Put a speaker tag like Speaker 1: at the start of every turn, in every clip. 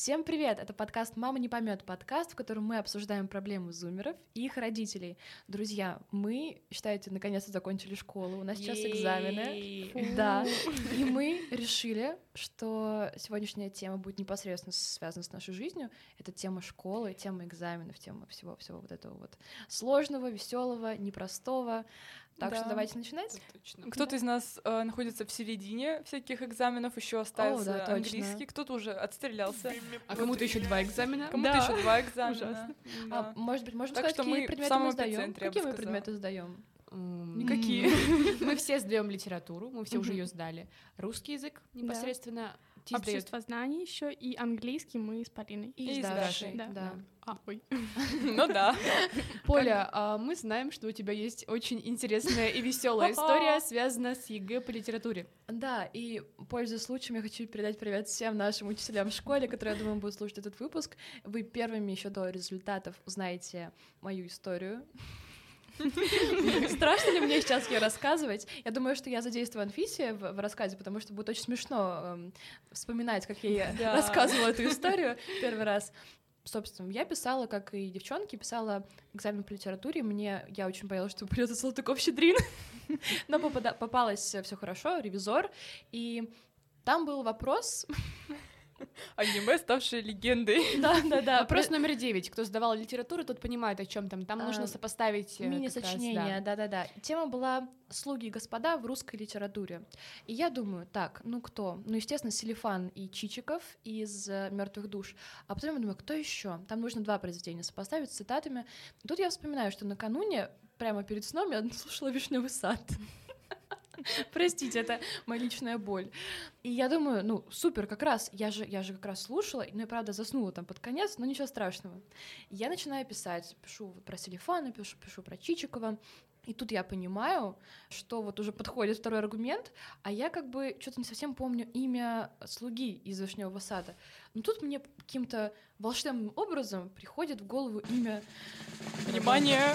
Speaker 1: Всем привет! Это подкаст «Мама не поймет», подкаст, в котором мы обсуждаем проблемы зумеров и их родителей. Друзья, мы, считаете, наконец-то закончили школу, у нас сейчас экзамены. Да, и мы решили, что сегодняшняя тема будет непосредственно связана с нашей жизнью. Это тема школы, тема экзаменов, тема всего-всего вот этого вот сложного, веселого, непростого. Так
Speaker 2: Да.
Speaker 1: что давайте начинать.
Speaker 2: Кто-то из нас э, находится в середине всяких экзаменов, еще остался
Speaker 1: да, точно.
Speaker 2: английский, кто-то уже отстрелялся.
Speaker 3: А кому-то еще два экзамена.
Speaker 2: Кому-то
Speaker 1: Да.
Speaker 2: еще два экзамена. Да.
Speaker 1: А, может быть, можно
Speaker 2: Так
Speaker 1: сказать,
Speaker 2: что
Speaker 1: какие
Speaker 2: мы
Speaker 1: предметы мы сдаем? Какие мы предметы сдаем?
Speaker 2: Никакие.
Speaker 3: Мы все сдаем литературу, мы все уже ее сдали. Русский язык непосредственно.
Speaker 4: Обществознание еще и английский мы с Полиной.
Speaker 1: И,
Speaker 2: И
Speaker 1: с Дашей, да.
Speaker 4: да.
Speaker 3: А, ой.
Speaker 2: Ну да.
Speaker 3: Поля, а мы знаем, что у тебя есть очень интересная и веселая история, связанная с ЕГЭ по литературе.
Speaker 1: Да, и пользуясь случаем, я хочу передать привет всем нашим учителям в школе, которые, я думаю, будут слушать этот выпуск. Вы первыми еще до результатов узнаете мою историю. Страшно ли мне сейчас ее рассказывать? Я думаю, что я задействую Анфисе в, в рассказе, потому что будет очень смешно эм, вспоминать, как я ей
Speaker 2: Да.
Speaker 1: рассказывала эту историю первый раз. Собственно, я писала, как и девчонки, писала экзамен по литературе. Мне я очень боялась, что придется Салтыков-Щедрин. Но попада- попалось все хорошо, ревизор. И там был вопрос.
Speaker 2: Аниме, ставшее легендой.
Speaker 1: Да, да, да.
Speaker 3: Вопрос номер девять. Кто сдавал литературу, тот понимает, о чем там. Там
Speaker 1: А,
Speaker 3: нужно сопоставить э,
Speaker 1: Мини-сочинение,
Speaker 3: да.
Speaker 1: да-да-да. Тема была «Слуги и господа в русской литературе». И я думаю, так, ну кто? Ну, естественно, Селифан и Чичиков из мертвых душ. А потом я думаю, кто еще? Там нужно два произведения сопоставить с цитатами. Тут я вспоминаю, что накануне, прямо перед сном, я слушала «Вишневый сад». Простите, это моя личная боль. И я думаю, ну, супер, как раз, я же, я же как раз слушала, но я, правда, заснула там под конец, но ничего страшного. Я начинаю писать, пишу про Селифана, пишу, пишу про Чичикова, и тут я понимаю, что вот уже подходит второй аргумент, а я как бы что-то не совсем помню имя слуги из Вишневого сада. Но тут мне каким-то волшебным образом приходит в голову имя
Speaker 2: Внимание!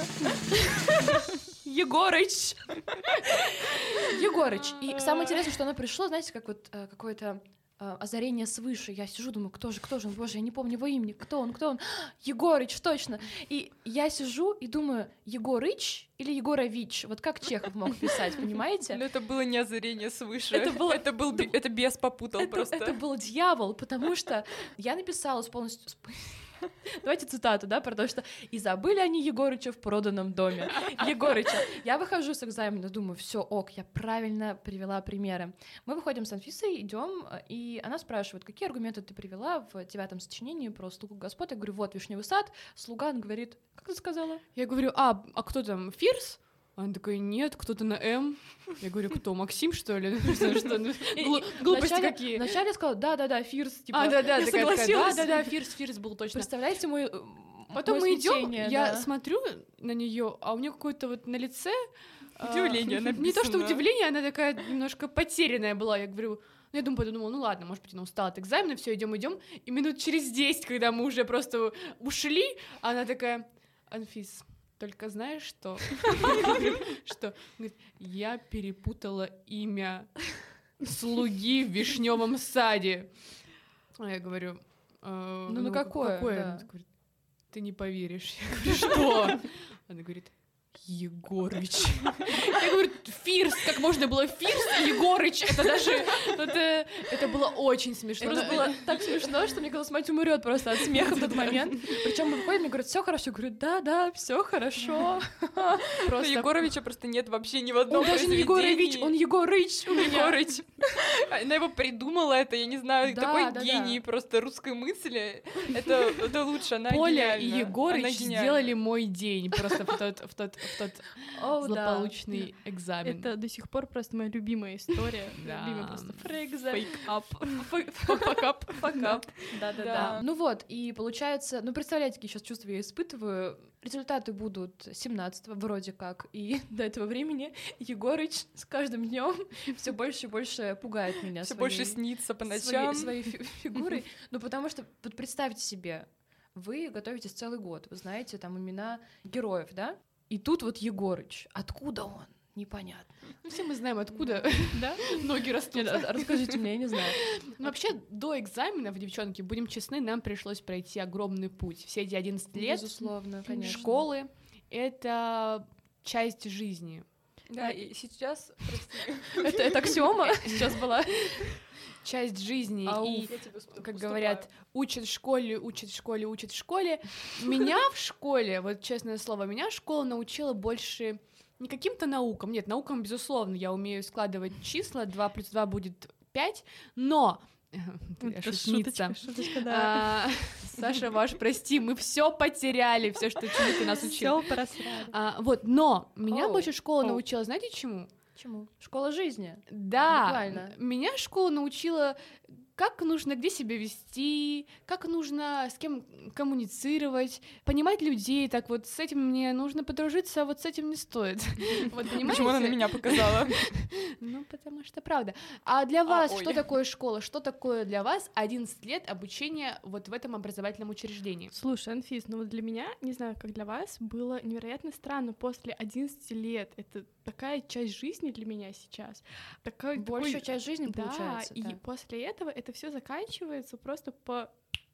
Speaker 1: Егорыч. Егорыч. И самое интересное, что оно пришло, знаете, как вот э, какое-то озарение свыше. Я сижу, думаю, кто же, кто же он, боже, я не помню его имени, кто он, кто он. Егорыч, точно. И я сижу и думаю, Егорыч или Егорович? Вот как Чехов мог писать, понимаете?
Speaker 2: Но это было не озарение свыше.
Speaker 1: Это было-
Speaker 2: Это был... Это бес попутал
Speaker 1: это,
Speaker 2: просто.
Speaker 1: это был дьявол, потому что я написала с полностью... Давайте цитату, да, потому что «И забыли они Егорыча в проданном доме». Егорыча. Я выхожу с экзамена, думаю, все, ок, я правильно привела примеры. Мы выходим с Анфисой, идем, и она спрашивает, какие аргументы ты привела в девятом сочинении про слугу господ. Я говорю, вот, вишневый сад. Слуга, он говорит, как ты сказала?
Speaker 3: Я говорю, а, а кто там, Фирс? Она такая, нет, кто-то на М. Я говорю, кто, Максим, что ли? Глупости какие.
Speaker 1: Вначале сказала, да-да-да, Фирс, типа,
Speaker 3: А, да-да,
Speaker 1: я согласилась.
Speaker 3: да-да-да, Фирс, Фирс был точно.
Speaker 1: Представляете мой
Speaker 3: Потом мы идем, я смотрю на нее, а у нее какое-то вот на лице а,
Speaker 2: Удивление
Speaker 3: Не то, что удивление, она такая немножко потерянная была. Я говорю, ну я думаю, подумала, ну ладно, может быть, она устала от экзамена, все, идем, идем. И минут через 10, когда мы уже просто ушли, она такая, Анфис, только знаешь, что? Что? Я перепутала имя слуги в вишневом саде. А я говорю, «Э,
Speaker 1: Ну, ну какое,
Speaker 3: говорит, ты не поверишь. Я говорю, что? Она говорит, Егорыч. Я говорю, Фирс, как можно было Фирс и Егорыч? Это даже, это, это было очень смешно.
Speaker 1: Это было так смешно, что мне казалось, мать умрет просто от смеха в тот момент. Причем мы выходим, мне говорят, все хорошо. Я говорю, да, да, все хорошо.
Speaker 3: Просто
Speaker 2: Егоровича просто нет вообще ни в
Speaker 1: Он
Speaker 2: одном
Speaker 1: даже не Егорович, он Егорыч у меня.
Speaker 2: Егорыч. Она его придумала, это, я не знаю, такой гений просто русской мысли. Это, это лучше, она
Speaker 3: Поля и Егорыч сделали мой день просто в тот, в тот, в тот злополучный экзамен.
Speaker 4: Это до сих пор просто моя любимая история. Любимая просто
Speaker 1: Фрейгза.
Speaker 2: Фейк-ап.
Speaker 3: Факап.
Speaker 1: Факап. Да-да-да.
Speaker 2: Да.
Speaker 1: Ну вот, и получается, ну представляете, какие сейчас чувства я испытываю. Результаты будут 17 вроде как, и до этого времени Егорыч с каждым днем все больше и больше пугает меня.
Speaker 2: Все больше снится по ночам.
Speaker 1: своей фи- фигурой. Ну, потому что, вот представьте себе, вы готовитесь целый год, вы знаете там имена героев, да? И тут вот Егорыч. Откуда он? Непонятно.
Speaker 3: Ну, все мы знаем, откуда
Speaker 1: Да?
Speaker 3: ноги растут.
Speaker 1: Нет, а- расскажите мне, я не знаю.
Speaker 3: Ну, вообще, до экзаменов, девчонки, будем честны, нам пришлось пройти огромный путь. Все эти 11 лет
Speaker 1: Безусловно, конечно.
Speaker 3: школы — это часть жизни.
Speaker 2: Да, и сейчас, прости,
Speaker 1: Это, это аксиома сейчас была.
Speaker 3: Часть жизни.
Speaker 1: Ауф.
Speaker 3: И, как говорят, учат в школе, учат в школе, учат в школе. Меня в школе, вот честное слово, меня школа научила больше не каким-то наукам. Нет, наукам, безусловно, я умею складывать числа, 2 плюс 2 будет 5, но... Я шутница.
Speaker 4: шуточка, да.
Speaker 3: А, Саша, ваш, прости, мы все потеряли, все, что ты нас учил.
Speaker 4: Все просрали.
Speaker 3: А, вот, но меня
Speaker 1: Оу,
Speaker 3: больше школа
Speaker 1: оу.
Speaker 3: научила, знаете чему?
Speaker 1: Чему? Школа жизни.
Speaker 3: Да,
Speaker 1: Буквально.
Speaker 3: меня школа научила, как нужно, где себя вести, как нужно с кем коммуницировать, понимать людей. Так вот, с этим мне нужно подружиться, а вот с этим не стоит. Вот понимаете?
Speaker 2: Почему она на меня показала?
Speaker 3: Ну, потому что правда. А для вас
Speaker 2: ой.
Speaker 3: что такое школа? Что такое для вас 11 лет обучения вот в этом образовательном учреждении?
Speaker 4: Слушай, Анфис, ну вот для меня, не знаю, как для вас, было невероятно странно после 11 лет. Это такая часть жизни для меня сейчас. Такая,
Speaker 1: Большая
Speaker 4: такой-
Speaker 1: часть жизни
Speaker 4: Да,
Speaker 1: получается.
Speaker 4: и
Speaker 1: да.
Speaker 4: после этого это все заканчивается просто по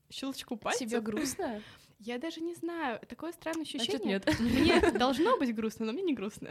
Speaker 4: щелчку пальцев.
Speaker 1: Тебе грустно?
Speaker 4: Я даже не знаю, такое странное
Speaker 1: Значит,
Speaker 4: ощущение.
Speaker 1: нет.
Speaker 4: Мне должно быть грустно, но мне не грустно.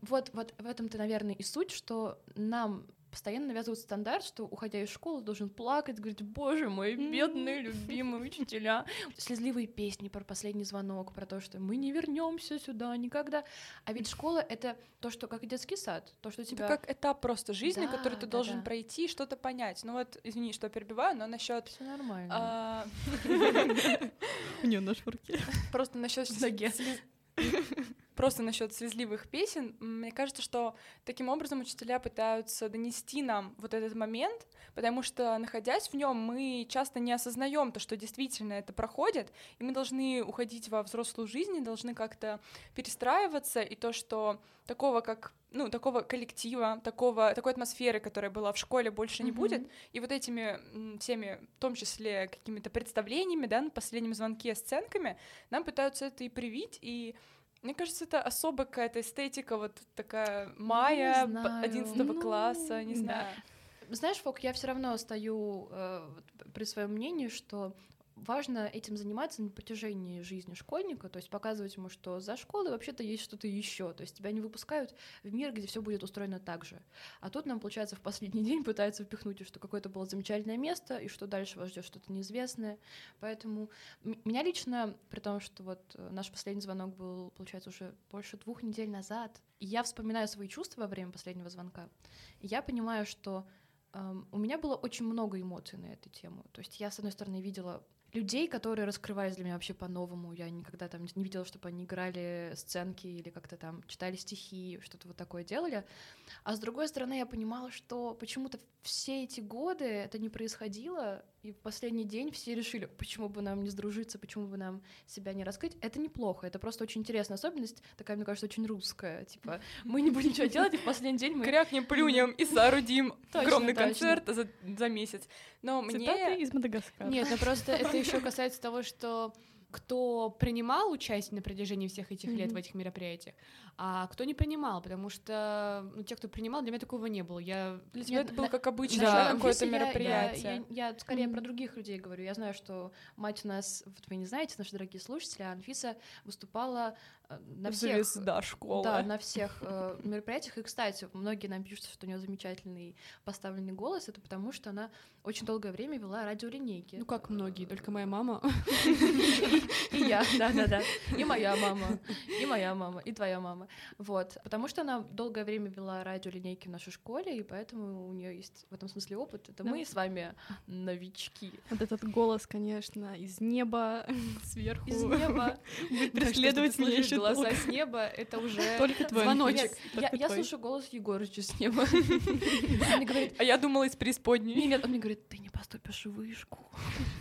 Speaker 1: Вот, вот в этом-то, наверное, и суть, что нам постоянно навязывают стандарт, что, уходя из школы, должен плакать, говорить, боже мой, бедные, любимые учителя. Слезливые песни про последний звонок, про то, что мы не вернемся сюда никогда. А ведь школа — это то, что как и детский сад, то, что
Speaker 2: Это
Speaker 1: тебя...
Speaker 2: как этап просто жизни,
Speaker 1: Да,
Speaker 2: который ты
Speaker 1: да,
Speaker 2: должен
Speaker 1: да.
Speaker 2: пройти, что-то понять. Ну вот, извини, что перебиваю, но насчет
Speaker 1: Все нормально.
Speaker 2: а,
Speaker 4: У нее нож в руке.
Speaker 2: просто насчет
Speaker 1: В ноге.
Speaker 2: Просто насчет слезливых песен, мне кажется, что таким образом учителя пытаются донести нам вот этот момент, потому что, находясь в нем, мы часто не осознаем то, что действительно это проходит, и мы должны уходить во взрослую жизнь, и должны как-то перестраиваться, и то, что такого как ну, такого коллектива, такого, такой атмосферы, которая была в школе, больше не
Speaker 1: Мгм.
Speaker 2: будет. И вот этими всеми, в том числе какими-то представлениями, да, на последнем звонке, сценками, нам пытаются это и привить, и мне кажется, это особая какая-то эстетика, вот такая мая, п-
Speaker 1: знаю.
Speaker 2: 11
Speaker 1: Ну,
Speaker 2: класса, не
Speaker 1: да.
Speaker 2: знаю.
Speaker 1: Знаешь, Фок, я все равно стою э, при своем мнении, что важно этим заниматься на протяжении жизни школьника, то есть показывать ему, что за школой вообще-то есть что-то еще, то есть тебя не выпускают в мир, где все будет устроено так же. А тут нам, получается, в последний день пытаются впихнуть, что какое-то было замечательное место, и что дальше вас ждет что-то неизвестное. Поэтому меня лично, при том, что вот э, наш последний звонок был, получается, уже больше двух недель назад, и я вспоминаю свои чувства во время последнего звонка, и я понимаю, что эм, у меня было очень много эмоций на эту тему. То есть я, с одной стороны, видела людей, которые раскрывались для меня вообще по-новому. Я никогда там не видела, чтобы они играли сценки или как-то там читали стихи, что-то вот такое делали. А с другой стороны, я понимала, что почему-то все эти годы это не происходило, и в последний день все решили, почему бы нам не сдружиться, почему бы нам себя не раскрыть. Это неплохо, это просто очень интересная особенность, такая, мне кажется, очень русская. Типа, мы не будем ничего делать, и в последний день мы...
Speaker 2: Крякнем, плюнем и соорудим огромный концерт за, за месяц. Но
Speaker 4: Цитаты
Speaker 2: мне...
Speaker 4: из Мадагаскара.
Speaker 3: Нет, ну просто это еще касается того, что кто принимал участие на протяжении всех этих лет в
Speaker 4: Мгм.
Speaker 3: этих мероприятиях, а кто не принимал, потому что ну, те, кто принимал, для меня такого не было. Я
Speaker 2: Для тебя
Speaker 1: Нет,
Speaker 2: это было как обычно,
Speaker 3: Да.
Speaker 2: Какое-то мероприятие.
Speaker 1: Я, я- я скорее про
Speaker 4: Мгм.
Speaker 1: других людей говорю. Я знаю, что мать у нас, вот вы не знаете, наши дорогие слушатели, Анфиса выступала на всех...
Speaker 2: Звезда школы.
Speaker 1: Да, на всех э, мероприятиях. И, кстати, многие нам пишут, что у нее замечательный поставленный голос. Это потому, что она очень долгое время вела радиолинейки.
Speaker 3: ну как многие, только моя мама.
Speaker 1: И я, да-да-да. И моя мама, и моя мама, и твоя мама. Вот. Потому что она долгое время вела радиолинейки в нашей школе, и поэтому у нее есть в этом смысле опыт. Это
Speaker 4: Да.
Speaker 1: мы с вами новички.
Speaker 4: Вот этот голос, конечно, из неба, сверху.
Speaker 1: Из неба.
Speaker 4: Будет преследовать меня еще
Speaker 3: голоса
Speaker 4: долго.
Speaker 3: с неба, это уже
Speaker 4: Только твой
Speaker 3: звоночек.
Speaker 1: Я,
Speaker 4: только
Speaker 1: я
Speaker 4: твой.
Speaker 1: слышу голос Егорыча с неба. Он мне говорит,
Speaker 2: А я думала из преисподней.
Speaker 1: нет, он мне говорит, ты не поступишь в вышку.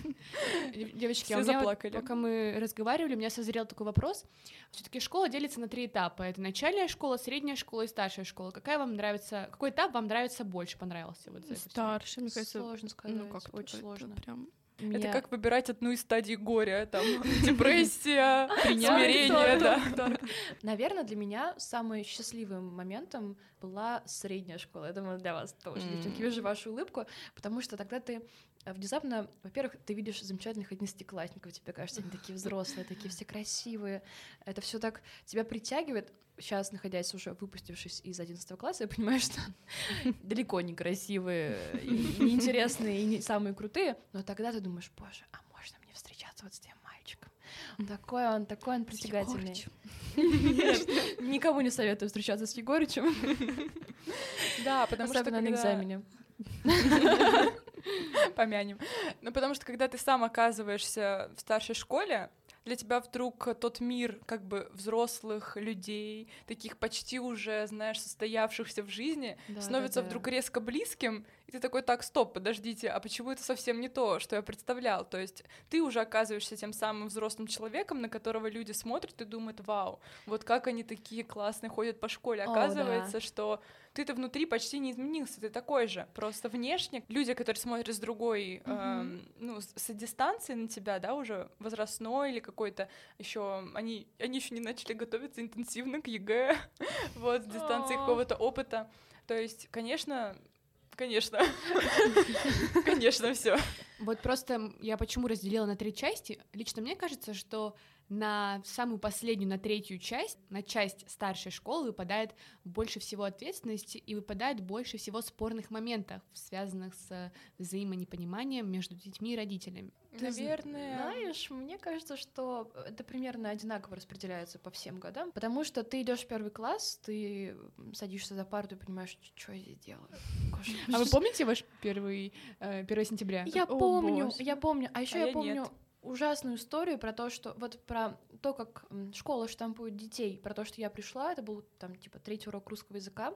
Speaker 3: Дев- Девочки,
Speaker 2: Все
Speaker 3: а меня вот,
Speaker 2: заплакали.
Speaker 3: пока мы разговаривали, у меня созрел такой вопрос. Все-таки школа делится на три этапа. Это начальная школа, средняя школа и старшая школа. Какая вам нравится, какой этап вам нравится больше, понравился? Вот за?
Speaker 4: Старше, мне кажется,
Speaker 1: Сложно сказать,
Speaker 4: ну как
Speaker 1: очень сложно.
Speaker 4: Прям
Speaker 2: Это
Speaker 1: Меня-
Speaker 2: как выбирать одну из стадий горя, там, депрессия, смирение, да.
Speaker 1: Наверное, для меня самым счастливым моментом была средняя школа. Я думаю, для вас тоже, девчонки, вижу вашу улыбку, потому что тогда ты внезапно, во-первых, ты видишь замечательных одиннадцатиклассников, тебе кажется, они такие взрослые, такие все красивые. Это все так тебя притягивает. Сейчас, находясь уже выпустившись из 11 класса, я понимаю, что далеко не красивые, и неинтересные, и не самые крутые. Но тогда ты думаешь, боже, а можно мне встречаться вот с тем мальчиком? Такой он, такой он притягательный. Никому не советую встречаться с Егорычем,
Speaker 2: Да, потому что
Speaker 1: на экзамене.
Speaker 2: помянем. Ну, потому что когда ты сам оказываешься в старшей школе, для тебя вдруг тот мир как бы взрослых людей, таких почти уже, знаешь, состоявшихся в жизни,
Speaker 1: Да,
Speaker 2: становится
Speaker 1: да, да.
Speaker 2: вдруг резко близким, и ты такой, так, стоп, подождите, а почему это совсем не то, что я представлял? То есть ты уже оказываешься тем самым взрослым человеком, на которого люди смотрят и думают, вау, вот как они такие классные ходят по школе.
Speaker 1: О,
Speaker 2: Оказывается, что ты-то внутри почти не изменился, ты такой же, просто внешне. Люди, которые смотрят с другой, эм, ну, с, дистанции на тебя, да, уже возрастной или какой-то еще, они, они еще не начали готовиться интенсивно к ЕГЭ, вот, с дистанции какого-то опыта. То есть, конечно, конечно, конечно, все.
Speaker 3: Вот просто я почему разделила на три части. Лично мне кажется, что на самую последнюю, на третью часть, на часть старшей школы выпадает больше всего ответственности и выпадает больше всего спорных моментов, связанных с взаимонепониманием между детьми и родителями.
Speaker 1: Ты
Speaker 2: Наверное.
Speaker 1: Знаешь, мне кажется, что это примерно одинаково распределяется по всем годам, потому что ты идешь в первый класс, ты садишься за парту и понимаешь, что я здесь делаю. Боже,
Speaker 3: А вы помните ваш первый, э, 1 сентября?
Speaker 1: Я
Speaker 4: О,
Speaker 1: помню,
Speaker 4: боже.
Speaker 1: я помню. А еще
Speaker 2: А
Speaker 1: я
Speaker 2: я
Speaker 1: помню
Speaker 2: нет.
Speaker 1: Ужасную историю про то, что вот про то, как школа штампует детей, про то, что я пришла, это был там типа третий урок русского языка,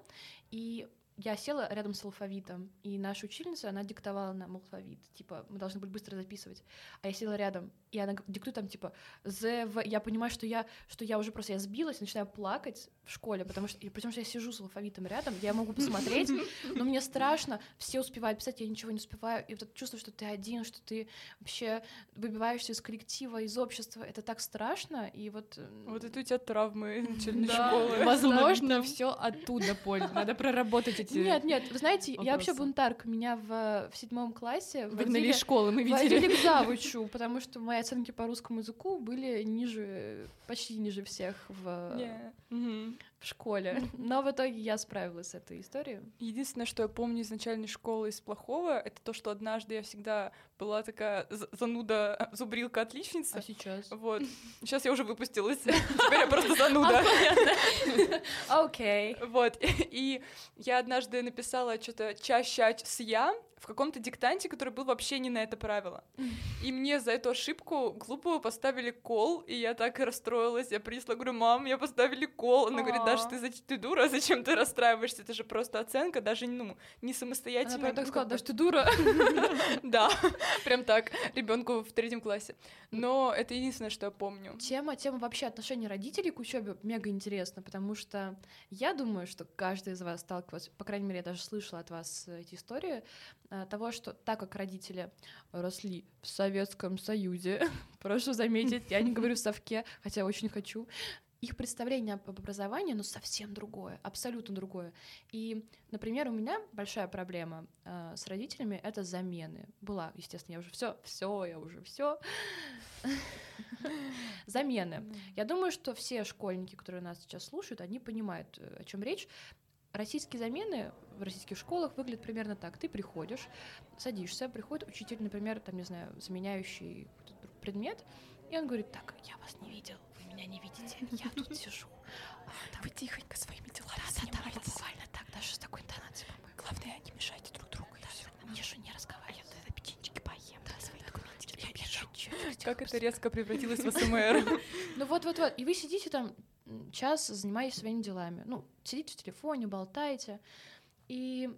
Speaker 1: и я села рядом с алфавитом, и наша учительница, она диктовала нам алфавит, типа, мы должны были быстро записывать, а я села рядом, и она диктует там, типа, З, В, я понимаю, что я, что я уже просто, я сбилась, начинаю плакать в школе, потому что, том, что я сижу с алфавитом рядом, я могу посмотреть, но мне страшно, все успевают писать, я ничего не успеваю, и вот это чувство, что ты один, что ты вообще выбиваешься из коллектива, из общества, это так страшно, и вот... м,
Speaker 2: Вот это у тебя травмы начальной
Speaker 1: Да.
Speaker 2: школы.
Speaker 3: Возможно, все оттуда, Поль. Надо проработать эти...
Speaker 1: Нет, нет, вы знаете, я вообще бунтарка, меня в, в седьмом классе
Speaker 3: Выгнали из школы, мы видели.
Speaker 1: водили к завучу, потому что мои оценки по русскому языку были ниже, почти ниже всех в.
Speaker 2: Мгм.
Speaker 1: в школе, но в итоге я справилась с этой историей.
Speaker 2: Единственное, что я помню из начальной школы из плохого, это то, что однажды я всегда была такая зануда, зубрилка, отличница.
Speaker 1: А сейчас?
Speaker 2: Вот. Сейчас я уже выпустилась. Теперь я просто зануда.
Speaker 1: Окей.
Speaker 2: Вот. И я однажды написала что-то чаще с я в каком-то диктанте, который был вообще не на это правило. И мне за эту ошибку глупую поставили кол, и я так и расстроилась. Я принесла, говорю, мам, я поставили кол. Она говорит, Даша, ты, ты дура, зачем ты расстраиваешься? Это же просто оценка, даже, ну, не
Speaker 1: Она
Speaker 2: самостоятельно.
Speaker 1: прям так
Speaker 2: ну,
Speaker 1: сказала,
Speaker 2: как
Speaker 1: да
Speaker 2: бы-
Speaker 1: что ты дура.
Speaker 2: Да, прям так, ребенку в третьем классе. Но это единственное, что я помню.
Speaker 1: Тема, тема вообще отношения родителей к учебе мега интересна, потому что я думаю, что каждый из вас сталкивался, по крайней мере, я даже слышала от вас эти истории, э, того, что так как родители росли в Советском Союзе, прошу заметить, я не говорю в совке, хотя очень хочу, их представление об образовании, ну, совсем другое, абсолютно другое. И, например, у меня большая проблема э, с родителями — это замены. Была, естественно, я уже все, все, я уже все. Замены. Я думаю, что все школьники, которые нас сейчас слушают, они понимают, э, о чем речь. Российские замены в российских школах выглядят примерно так. Ты приходишь, садишься, приходит учитель, например, там, не знаю, заменяющий предмет, и он говорит, так, я вас не видел, вы меня не видите, я тут сижу. А,
Speaker 2: Вы тихонько своими делами
Speaker 1: Да, да, давай, буквально так, даже с такой интонацией.
Speaker 2: Главное, не мешайте друг другу.
Speaker 1: Не же не разговаривай. Я тогда печенчики поем, да, свои документики. Я чуть-чуть.
Speaker 2: Как это резко превратилось в СМР.
Speaker 1: Ну вот-вот-вот, и вы сидите там час, занимаетесь своими делами. Ну, сидите в телефоне, болтаете. И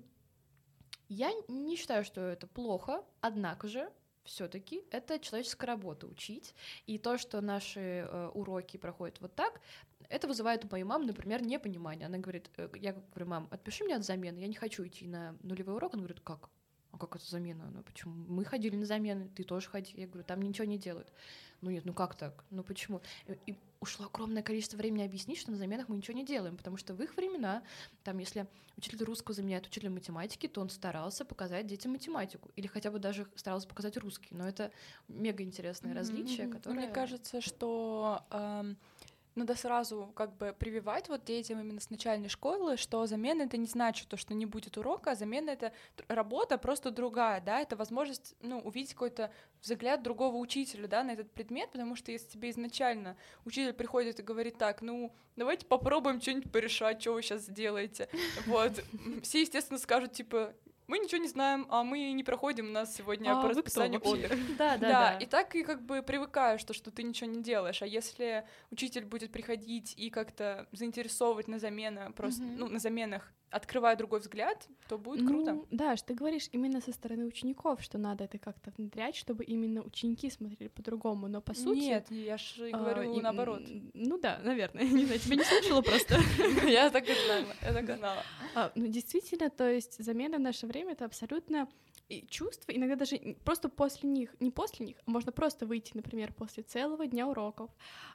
Speaker 1: я не считаю, что это плохо, однако же все-таки это человеческая работа учить. И то, что наши э, уроки проходят вот так, это вызывает у моей мамы, например, непонимание. Она говорит, э, я говорю, мам, отпиши меня от замены, я не хочу идти на нулевой урок. Она говорит, как? А как это замена? Ну почему? Мы ходили на замены, ты тоже ходи. Я говорю, там ничего не делают. Ну нет, ну как так? Ну почему? И, и ушло огромное количество времени объяснить, что на заменах мы ничего не делаем, потому что в их времена, там, если учитель русского заменяет учителя математики, то он старался показать детям математику, или хотя бы даже старался показать русский. Но это мега интересное различие,
Speaker 2: Мгм.
Speaker 1: которое...
Speaker 2: Мне кажется, что эм, надо сразу как бы прививать вот детям именно с начальной школы, что замена это не значит то, что не будет урока, а замена это работа просто другая, да, это возможность, ну, увидеть какой-то взгляд другого учителя, да, на этот предмет, потому что если тебе изначально учитель приходит и говорит так, ну, давайте попробуем что-нибудь порешать, что вы сейчас сделаете, вот, все, естественно, скажут, типа, мы ничего не знаем, а мы не проходим, у нас сегодня
Speaker 4: А
Speaker 2: по расписанию отдых.
Speaker 1: Да, да,
Speaker 2: Да, и так и как бы привыкаешь, что, что ты ничего не делаешь. А если учитель будет приходить и как-то заинтересовывать на замены, просто, ну, на заменах, открывая другой взгляд, то будет круто.
Speaker 4: Ну, да, что ты говоришь именно со стороны учеников, что надо это как-то внедрять, чтобы именно ученики смотрели по-другому, но по сути...
Speaker 2: Нет, я же
Speaker 4: а,
Speaker 2: говорю
Speaker 4: и-
Speaker 2: наоборот.
Speaker 4: Ну да, наверное. Не знаю, тебя не слышала просто.
Speaker 2: Я так и знала, я так и знала.
Speaker 4: А, ну, действительно, то есть замена в наше время — это абсолютно и чувства, иногда даже просто после них, не после них, а можно просто выйти, например, после целого дня уроков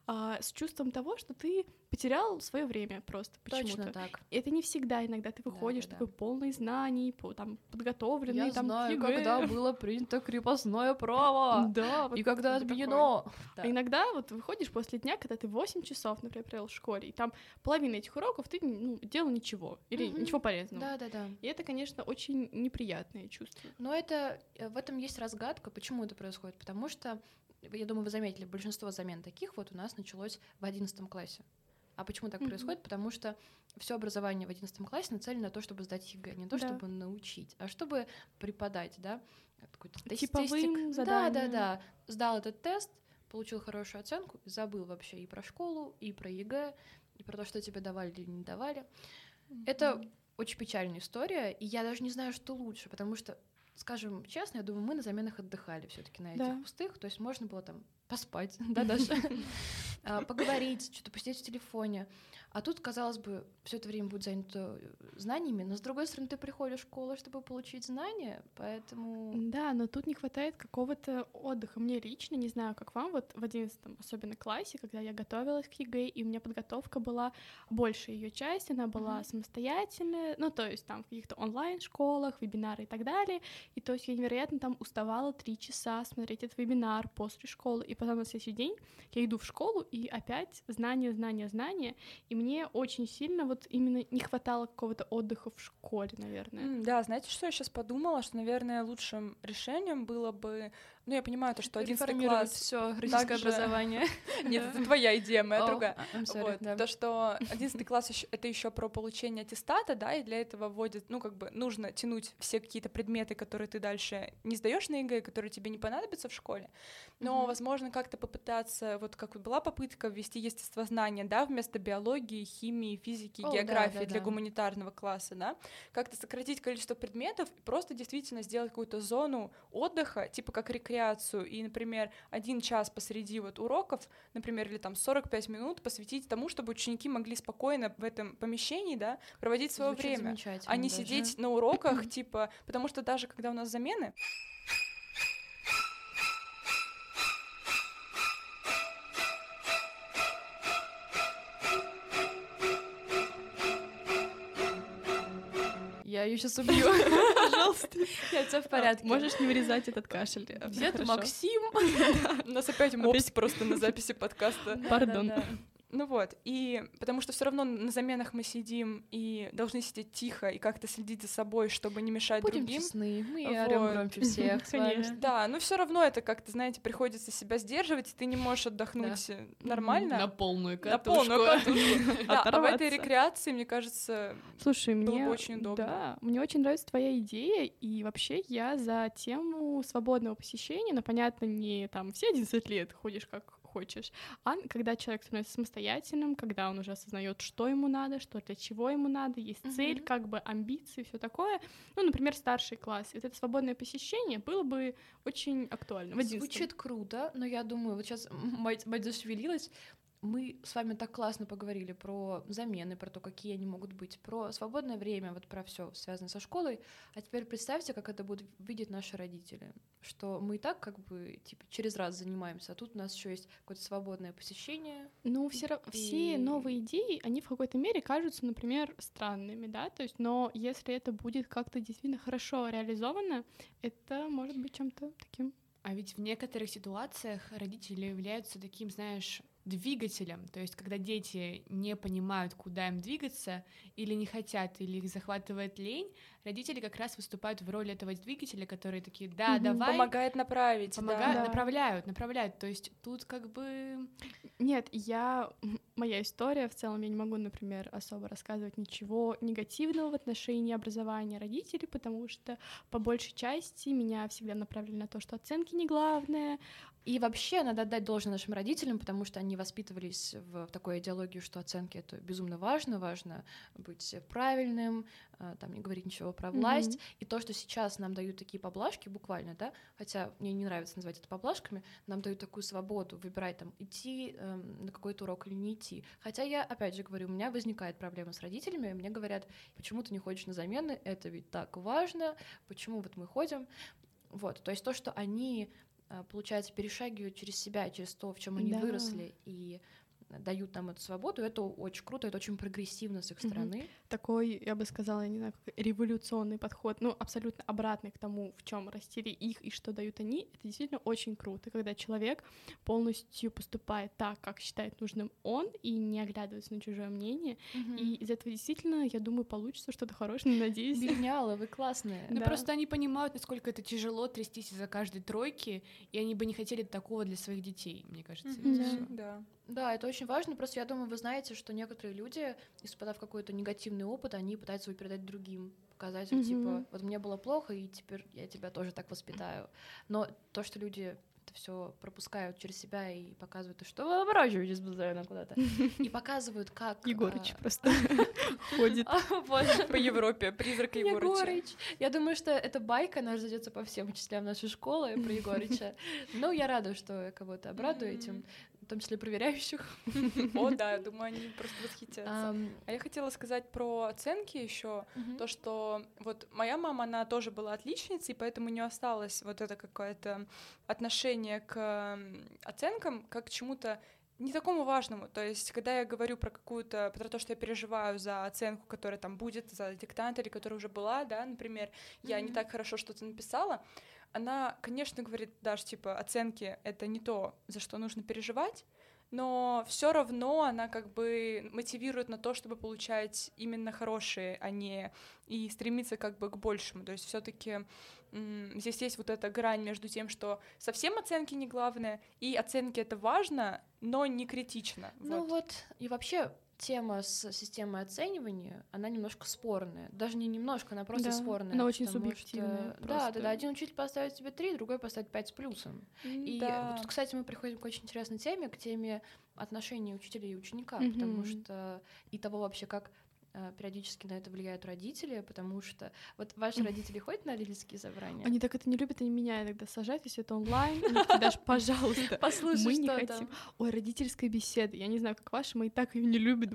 Speaker 4: а, с чувством того, что ты потерял свое время просто почему-то.
Speaker 1: Точно так.
Speaker 4: И Это не всегда, иногда ты выходишь
Speaker 1: да, да.
Speaker 4: такой полный знаний, по- там, подготовленный,
Speaker 1: Я
Speaker 4: там,
Speaker 1: знаю,
Speaker 4: ЕГЭ.
Speaker 1: когда было принято крепостное право.
Speaker 4: Да, вот
Speaker 1: И когда отменено. Да.
Speaker 4: А иногда вот выходишь после дня, когда ты 8 часов, например, провел в школе, и там половина этих уроков ты ну, делал ничего, или ничего полезного.
Speaker 1: Да, да, да.
Speaker 4: И это, конечно, очень неприятное чувство.
Speaker 1: Но это э, в этом есть разгадка, почему это происходит. Потому что, я думаю, вы заметили, большинство замен таких вот у нас началось в одиннадцатом классе. А почему так
Speaker 4: Мгм.
Speaker 1: происходит? Потому что все образование в одиннадцатом классе нацелено на то, чтобы сдать ЕГЭ, не то,
Speaker 4: Да.
Speaker 1: чтобы научить, а чтобы преподать, да, какой-то
Speaker 4: Типовой
Speaker 1: тестик. Да, да, да. Сдал этот тест, получил хорошую оценку, забыл вообще и про школу, и про ЕГЭ, и про то, что тебе давали или не давали. Это очень печальная история, и я даже не знаю, что лучше, потому что, скажем честно, я думаю, мы на заменах отдыхали все таки на этих
Speaker 4: Да.
Speaker 1: пустых, то есть можно было там поспать, да, даже поговорить, что-то посидеть в телефоне. А тут, казалось бы, все это время будет занято э, знаниями, но с другой стороны, ты приходишь в школу, чтобы получить знания, поэтому...
Speaker 4: Да, но тут не хватает какого-то отдыха. Мне лично, не знаю, как вам, вот в одиннадцатом, особенно классе, когда я готовилась к ЕГЭ, и у меня подготовка была больше ее часть, она была
Speaker 1: Мгм.
Speaker 4: самостоятельная, ну, то есть там в каких-то онлайн-школах, вебинары и так далее, и то есть я невероятно там уставала три часа смотреть этот вебинар после школы, и потом на следующий день я иду в школу, и опять знания, знания, знания, и мне очень сильно вот именно не хватало какого-то отдыха в школе, наверное.
Speaker 2: М, Да, знаете, что я сейчас подумала, что, наверное, лучшим решением было бы, ну, я понимаю, то, что 11
Speaker 1: Реформировать
Speaker 2: класс,
Speaker 1: все российское
Speaker 2: также-
Speaker 1: образование.
Speaker 2: нет, это твоя идея, моя
Speaker 1: О,
Speaker 2: другая.
Speaker 1: а, sorry,
Speaker 2: Вот,
Speaker 1: да.
Speaker 2: То, что 11 класс это еще про получение аттестата, да, и для этого вводят, ну, как бы нужно тянуть все какие-то предметы, которые ты дальше не сдаешь на ЕГЭ, которые тебе не понадобятся в школе. Но,
Speaker 1: Мгм.
Speaker 2: возможно, как-то попытаться, вот как была попытка ввести естествознание, да, вместо биологии, химии, физики,
Speaker 1: да,
Speaker 2: географии
Speaker 1: да,
Speaker 2: для
Speaker 1: да.
Speaker 2: гуманитарного класса, да, как-то сократить количество предметов и просто действительно сделать какую-то зону отдыха, типа как рекреацию, и, например, один час посреди вот уроков, например, или там 45 минут посвятить тому, чтобы ученики могли спокойно в этом помещении, да, проводить свое
Speaker 1: Звучит
Speaker 2: время, а не
Speaker 1: даже.
Speaker 2: сидеть на уроках, типа, потому что даже когда у нас замены,
Speaker 1: Я ее сейчас убью.
Speaker 4: Пожалуйста.
Speaker 1: Все в порядке.
Speaker 4: Можешь не вырезать этот кашель. э, хорошо.
Speaker 1: Максим?
Speaker 2: у нас опять мопс просто на записи подкаста.
Speaker 4: Пардон.
Speaker 2: Ну вот, и потому что все равно на заменах мы сидим и должны сидеть тихо и как-то следить за собой, чтобы не мешать
Speaker 1: Будем
Speaker 2: другим.
Speaker 1: честны, мы
Speaker 2: Вот.
Speaker 1: орем громче всех.
Speaker 4: Конечно.
Speaker 2: Да, но все равно это как-то, знаете, приходится себя сдерживать, и ты не можешь отдохнуть э, нормально.
Speaker 3: На полную
Speaker 2: На
Speaker 3: катушку.
Speaker 2: полную катушку. Да, а в этой рекреации, мне кажется,
Speaker 4: Слушай,
Speaker 2: Было бы
Speaker 4: мне
Speaker 2: очень удобно.
Speaker 4: Да, мне очень нравится твоя идея, и вообще я за тему свободного посещения, но понятно, не там все 11 лет ходишь как хочешь, а когда человек становится самостоятельным, когда он уже осознает, что ему надо, что для чего ему надо, есть
Speaker 1: Мгм.
Speaker 4: цель, как бы амбиции, все такое. Ну, например, старший класс. И вот это свободное посещение было бы очень актуально. В 11.
Speaker 1: Звучит круто, но я думаю, вот сейчас мать, мать зашевелилась. Мы с вами так классно поговорили про замены, про то, какие они могут быть, про свободное время, вот про все связанное со школой. А теперь представьте, как это будут видеть наши родители, что мы и так как бы типа через раз занимаемся, а тут у нас еще есть какое-то свободное посещение.
Speaker 4: Ну, все, ра- все
Speaker 1: И-
Speaker 4: новые идеи, они в какой-то мере кажутся, например, странными, да, то есть, но если это будет как-то действительно хорошо реализовано, это может быть чем-то таким.
Speaker 3: А ведь в некоторых ситуациях родители являются таким, знаешь, двигателем. То есть, когда дети не понимают, куда им двигаться, или не хотят, или их захватывает лень, родители как раз выступают в роли этого двигателя, которые такие, да,
Speaker 4: Мгм.
Speaker 3: давай,
Speaker 2: Помогает направить,
Speaker 3: помогают,
Speaker 2: да.
Speaker 3: Направляют, направляют. То есть тут как бы
Speaker 4: Нет, я... Моя история в целом, я не могу, например, особо рассказывать ничего негативного в отношении образования родителей, потому что по большей части меня всегда направляли на то, что оценки не главное.
Speaker 1: И вообще надо отдать должное нашим родителям, потому что они воспитывались в такой идеологии, что оценки это безумно важно, важно быть правильным, а, там не говорить ничего про власть. И то, что сейчас нам дают такие поблажки, буквально, да, хотя мне не нравится называть это поблажками, нам дают такую свободу выбирать там идти эм, на какой-то урок или не идти. Хотя я, опять же говорю, у меня возникает проблема с родителями, мне говорят, почему ты не ходишь на замены, это ведь так важно, почему вот мы ходим. Вот, то есть то, что они получается, перешагивают через себя, через то, в чем они
Speaker 4: Да.
Speaker 1: выросли, и дают нам эту свободу, это очень круто, это очень прогрессивно с их стороны.
Speaker 4: Такой, я бы сказала, я не знаю, как революционный подход, ну, абсолютно обратный к тому, в чем растили их и что дают они. Это действительно очень круто, когда человек полностью поступает так, как считает нужным он, и не оглядывается на чужое мнение. И из этого действительно, я думаю, получится что-то хорошее, надеюсь.
Speaker 1: Бедняла, вы классные.
Speaker 3: Ну,
Speaker 4: Да.
Speaker 3: просто они понимают, насколько это тяжело трястись из-за каждой тройки, и они бы не хотели такого для своих детей, мне кажется.
Speaker 4: Да.
Speaker 2: Да.
Speaker 1: Да, это очень важно. Просто я думаю, вы знаете, что некоторые люди, испытав какой-то негативный опыт, они пытаются его передать другим. Показать, вот, типа, вот мне было плохо, и теперь я тебя тоже так воспитаю. Но то, что люди это все пропускают через себя и показывают, что вы оборачиваетесь постоянно куда-то. И показывают, как...
Speaker 4: Егорыч
Speaker 1: а,
Speaker 4: просто ходит.
Speaker 1: а.
Speaker 2: По Европе, призрак Егорыча.
Speaker 1: Егорыч. Я думаю, что эта байка, она разойдется по всем учителям нашей школы про Егорыча. Ну, я рада, что кого-то обрадую этим, в том числе проверяющих.
Speaker 2: О, да, я думаю, они просто восхитятся. А я хотела сказать про оценки еще. То, что вот моя мама, она тоже была отличницей, поэтому у нее осталось вот это какое-то отношение к оценкам как к чему-то не такому важному. То есть, когда я говорю про какую-то, про то, что я переживаю за оценку, которая там будет, за диктант или которая уже была, да, например, я не
Speaker 1: Мгм.
Speaker 2: так хорошо что-то написала, она, конечно, говорит, Даш, типа, оценки — это не то, за что нужно переживать, но все равно она как бы мотивирует на то, чтобы получать именно хорошие, а не и стремиться как бы к большему. То есть все-таки здесь есть вот эта грань между тем, что совсем оценки не главное, и оценки это важно, но не критично.
Speaker 1: Ну
Speaker 2: вот.
Speaker 1: вот, и вообще тема с системой оценивания, она немножко спорная. Даже не немножко, она просто
Speaker 4: Да,
Speaker 1: спорная.
Speaker 4: она очень
Speaker 1: потому
Speaker 4: субъективная
Speaker 1: что- Да, да, да. Один учитель поставит тебе три, другой поставит пять с плюсом. И
Speaker 2: Да.
Speaker 1: вот тут, кстати, мы приходим к очень интересной теме, к теме отношений учителя и ученика, потому
Speaker 4: Мгм.
Speaker 1: что и того вообще, как периодически на это влияют родители, потому что вот ваши родители ходят на родительские собрания?
Speaker 4: Они так это не любят, они меня иногда сажают, если это онлайн. Даш, пожалуйста,
Speaker 1: Послушай,
Speaker 4: мы не хотим. Ой, родительская беседа. Я не знаю, как ваши, мои так ее не любят.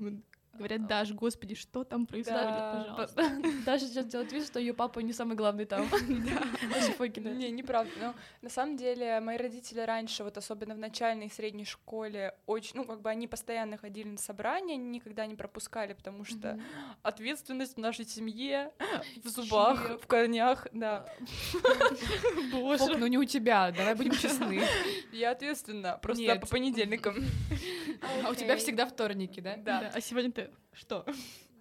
Speaker 4: Говорят, Даш, господи, что там происходит,
Speaker 2: Да,
Speaker 4: пожалуйста.
Speaker 1: Даша сейчас делает вид, что ее папа не самый главный там.
Speaker 2: Не, неправда. Но на самом деле мои родители раньше, вот особенно в начальной и средней школе, очень, ну, как бы они постоянно ходили на собрания, они никогда не пропускали, потому что ответственность в нашей семье в зубах, в корнях, да.
Speaker 3: Фок, ну не у тебя, давай будем честны.
Speaker 2: Я ответственна, просто по понедельникам.
Speaker 3: А у тебя всегда вторники, да?
Speaker 2: Да.
Speaker 4: А сегодня ты что?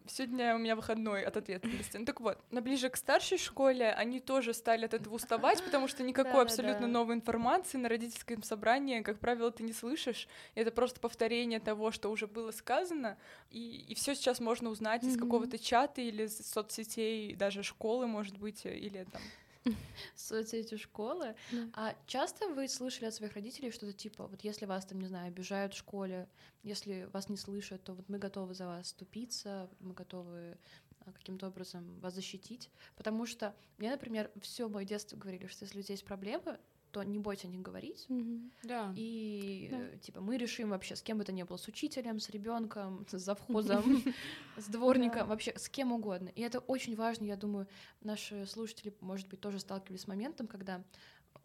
Speaker 2: Сегодня у меня выходной от ответственности. Ну так вот, на ближе к старшей школе они тоже стали от этого уставать, потому что никакой
Speaker 1: Да-да-да.
Speaker 2: абсолютно новой информации на родительском собрании, как правило, ты не слышишь. Это просто повторение того, что уже было сказано. И, все сейчас можно узнать из
Speaker 4: Мгм.
Speaker 2: какого-то чата или из соцсетей, даже школы, может быть, или там.
Speaker 1: соцсети школы.
Speaker 4: Да.
Speaker 1: А часто вы слышали от своих родителей что-то типа, вот если вас там, не знаю, обижают в школе, если вас не слышат, то вот мы готовы за вас ступиться, мы готовы а, каким-то образом вас защитить. Потому что мне, например, все мое детство говорили, что если у тебя есть проблемы, то не бойся о них говорить.
Speaker 4: Мгм.
Speaker 3: Да.
Speaker 1: И
Speaker 4: Да.
Speaker 1: э, типа мы решим вообще с кем бы то ни было, с учителем, с ребенком, с завхозом, с дворником, вообще с кем угодно. И это очень важно, я думаю, наши слушатели, может быть, тоже сталкивались с моментом, когда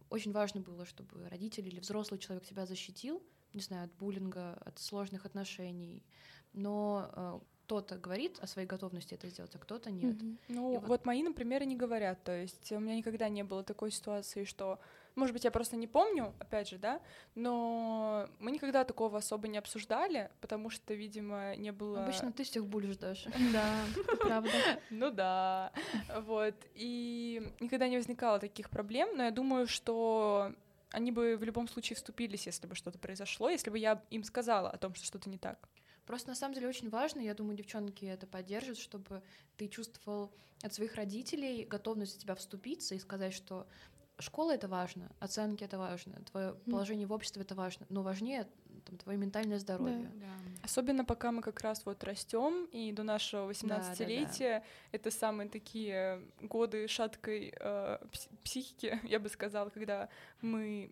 Speaker 1: очень важно было, чтобы родители или взрослый человек тебя защитил, не знаю, от буллинга, от сложных отношений. Но э, кто-то говорит о своей готовности это сделать, а кто-то нет.
Speaker 4: Мгм.
Speaker 2: Ну,
Speaker 1: И
Speaker 2: вот...
Speaker 1: вот-
Speaker 2: мои, например, и не говорят. То есть у меня никогда не было такой ситуации, что, может быть, я просто не помню, опять же, да, но мы никогда такого особо не обсуждали, потому что, видимо, не было...
Speaker 1: Обычно ты всех булишь, Даша.
Speaker 4: Да, правда.
Speaker 2: Ну да, вот. И никогда не возникало таких проблем, но я думаю, что они бы в любом случае вступились, если бы что-то произошло, если бы я им сказала о том, что что-то не так.
Speaker 1: Просто на самом деле очень важно, я думаю, девчонки это поддержат, чтобы ты чувствовал от своих родителей готовность за тебя вступиться и сказать, что школа это важно, оценки это важно, твое положение в обществе это важно, но важнее там, твое ментальное здоровье.
Speaker 3: Да.
Speaker 2: Особенно пока мы как раз вот растем, и до нашего 18-летия это самые такие годы шаткой э, пс- психики, я бы сказала, когда мы...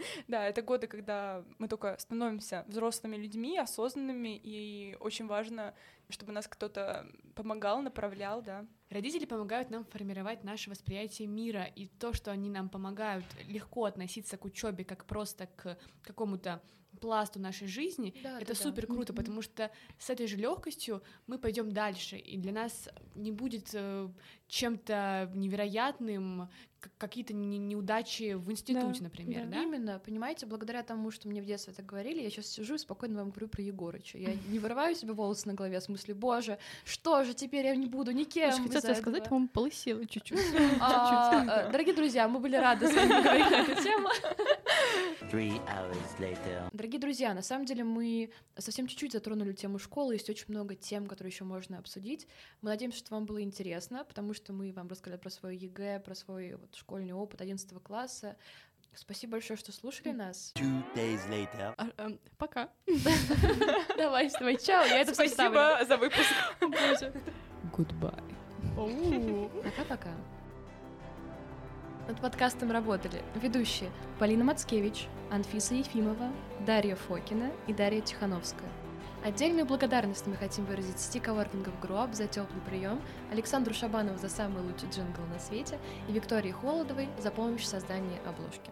Speaker 2: Да, это годы, когда мы только становимся взрослыми людьми, осознанными, и очень важно, чтобы нас кто-то помогал, направлял, да.
Speaker 3: Родители помогают нам формировать наше восприятие мира, и то, что они нам помогают легко относиться к учебе как просто к какому-то пласту нашей жизни,
Speaker 1: Да,
Speaker 3: это
Speaker 1: да, да.
Speaker 3: супер круто,
Speaker 4: Мгм.
Speaker 3: потому что с этой же легкостью мы пойдем дальше, и для нас не будет э, чем-то невероятным какие-то не- неудачи в институте,
Speaker 4: Да,
Speaker 3: например,
Speaker 4: да.
Speaker 3: да?
Speaker 1: Именно, понимаете, благодаря тому, что мне в детстве так говорили, я сейчас сижу и спокойно вам говорю про Егорыча. Я не вырываю себе волосы на голове, в смысле, боже, что же, теперь я не буду никем
Speaker 4: Я же хотела сказать,
Speaker 1: этого».
Speaker 4: вам полысела чуть-чуть.
Speaker 1: А, э, Дорогие друзья, мы были рады с вами поговорить на эту тему.
Speaker 5: Later.
Speaker 1: Дорогие друзья, на самом деле мы совсем чуть-чуть затронули тему школы, есть очень много тем, которые еще можно обсудить. Мы надеемся, что вам было интересно, потому что мы вам рассказали про свой ЕГЭ, про свой вот, школьный опыт 11 класса. Спасибо большое, что слушали нас.
Speaker 5: Two days later.
Speaker 4: А, эм, Пока.
Speaker 1: Давай, давай, чао, я это.
Speaker 2: Спасибо за выпуск.
Speaker 3: Goodbye.
Speaker 1: Пока-пока. Над подкастом работали ведущие Полина Мацкевич, Анфиса Ефимова, Дарья Фокина и Дарья Тихановская. Отдельную благодарность мы хотим выразить сети коворкингов Груап за теплый прием, Александру Шабанову за самый лучший джингл на свете и Виктории Холодовой за помощь в создании обложки.